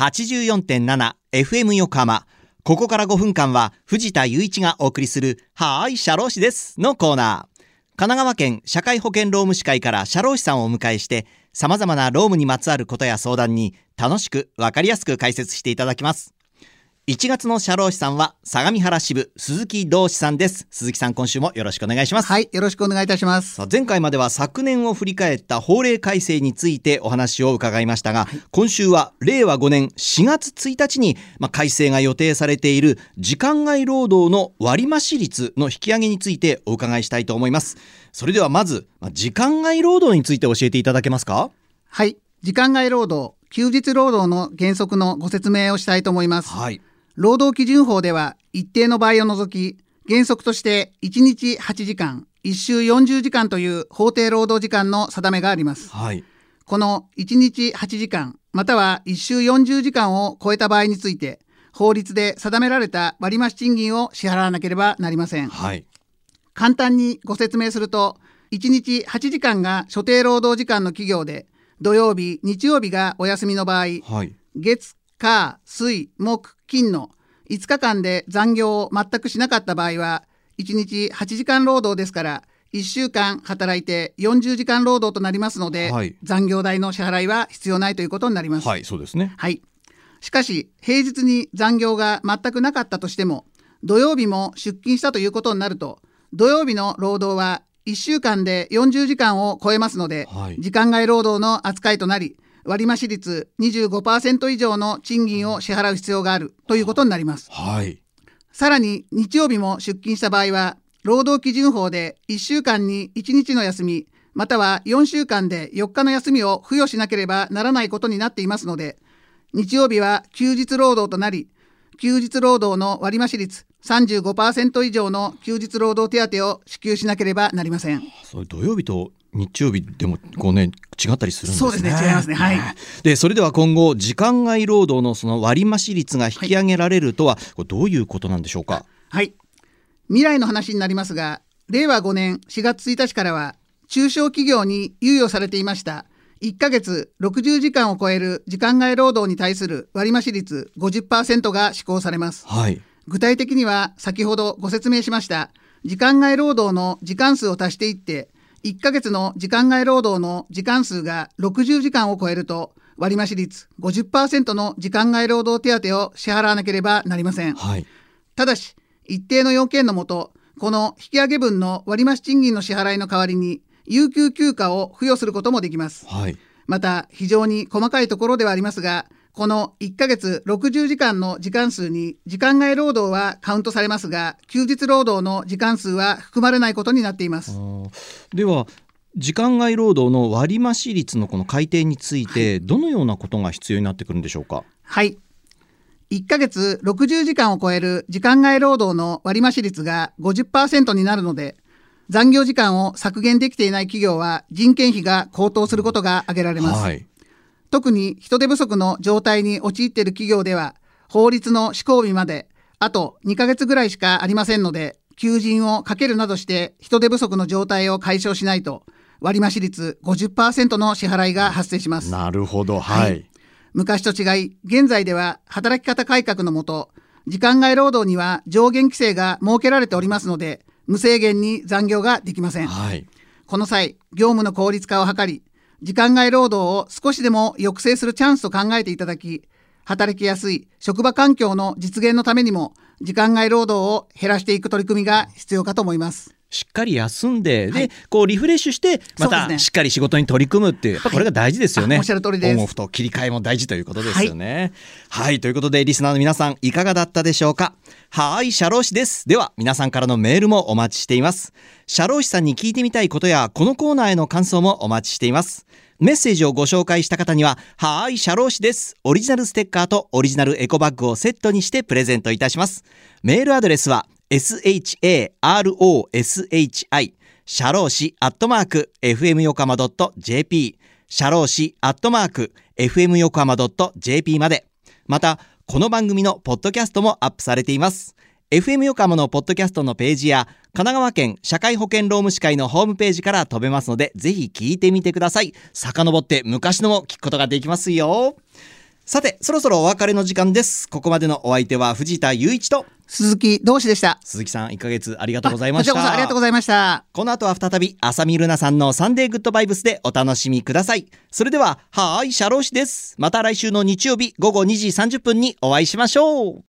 84.7FM 横浜。ここから5分間は藤田雄一がお送りするはーい、社労士ですのコーナー。神奈川県社会保険労務士会から社労士さんをお迎えして様々な労務にまつわることや相談に楽しくわかりやすく解説していただきます。1月の社労士さんは相模原支部鈴木同志さんです。鈴木さん今週もよろしくお願いします。はい、よろしくお願いいたします。前回までは昨年を振り返った法令改正についてお話を伺いましたが、今週は令和5年4月1日に、まあ、改正が予定されている時間外労働の割増率の引き上げについてお伺いしたいと思います。それではまず、まあ時間外労働について教えていただけますか？はい、時間外労働、休日労働の原則のご説明をしたいと思います。はい。労働基準法では一定の場合を除き、原則として1日8時間、1週40時間という法定労働時間の定めがあります。はい。この1日8時間、または1週40時間を超えた場合について、法律で定められた割増賃金を支払わなければなりません。はい。簡単にご説明すると1日8時間が所定労働時間の企業で土曜日日曜日がお休みの場合はい。月火水木金の5日間で残業を全くしなかった場合は1日8時間労働ですから1週間働いて40時間労働となりますので、はい残業代の支払いは必要ないということになります。はい、そうですね。はい。しかし、平日に残業が全くなかったとしても、土曜日も出勤したということになると、土曜日の労働は1週間で40時間を超えますので、はい時間外労働の扱いとなり、割増率25%以上の賃金を支払う必要があるということになります。はい。さらに日曜日も出勤した場合は、労働基準法で1週間に1日の休み、または4週間で4日の休みを付与しなければならないことになっていますので、日曜日は休日労働となり、休日労働の割増率35%以上の休日労働手当を支給しなければなりません。それ土曜日と日曜日でもこうね違ったりするんですね。そうですね違いますねはいでそれでは今後時間外労働のその割増率が引き上げられるとは、これどういうことなんでしょうか？はい。未来の話になりますが、令和5年4月1日からは、中小企業に猶予されていました、1ヶ月60時間を超える時間外労働に対する割増率50%が施行されます。はい。具体的には、先ほどご説明しました、時間外労働の時間数を足していって、1ヶ月の時間外労働の時間数が60時間を超えると、割増率50%の時間外労働手当を支払わなければなりません。はい。ただし、一定の要件のもと、この引き上げ分の割増賃金の支払いの代わりに、有給休暇を付与することもできます。はい。また、非常に細かいところではありますが、この1ヶ月60時間の時間数に時間外労働はカウントされますが、休日労働の時間数は含まれないことになっています。では時間外労働の割増率のこの改定について、どのようなことが必要になってくるんでしょうか？はい。1ヶ月60時間を超える時間外労働の割増率が50%になるので、残業時間を削減できていない企業は人件費が高騰することが挙げられます。はい。特に人手不足の状態に陥っている企業では、法律の施行日まであと2ヶ月ぐらいしかありませんので、求人をかけるなどして人手不足の状態を解消しないと、割増率50%の支払いが発生します。なるほど。はい。はい昔と違い、現在では働き方改革のもと、時間外労働には上限規制が設けられておりますので、無制限に残業ができません。はい。この際、業務の効率化を図り、時間外労働を少しでも抑制するチャンスと考えていただき、働きやすい職場環境の実現のためにも、時間外労働を減らしていく取り組みが必要かと思います。しっかり休んで、はいでこうリフレッシュしてまたしっかり仕事に取り組むっていう、これが大事ですよね。あおっしゃる通りですオンオフと切り替えも大事ということですよね。はい、ということでリスナーの皆さんいかがだったでしょうか？はい、社労士です。では皆さんからのメールもお待ちしています。社労士さんに聞いてみたいことやこのコーナーへの感想もお待ちしています。メッセージをご紹介した方には、はーい、社労士です。オリジナルステッカーとオリジナルエコバッグをセットにしてプレゼントいたします。メールアドレスは、sharoshi シャローシアットマーク FM 横浜 .jp シャローシアットマーク FM 横浜 .jp まで。また、この番組のポッドキャストもアップされています。FM 横浜のポッドキャストのページや、神奈川県社会保険労務士会のホームページから飛べますので、ぜひ聞いてみてください。遡って昔のも聞くことができますよ。さて、そろそろお別れの時間です。ここまでのお相手は藤田雄一と、鈴木同志でした。鈴木さん、1ヶ月ありがとうございました。こちらこそありがとうございました。この後は再び、浅見ルナさんのサンデーグッドバイブスでお楽しみください。それでは、はーい、シャローシです。また来週の日曜日午後2時30分にお会いしましょう。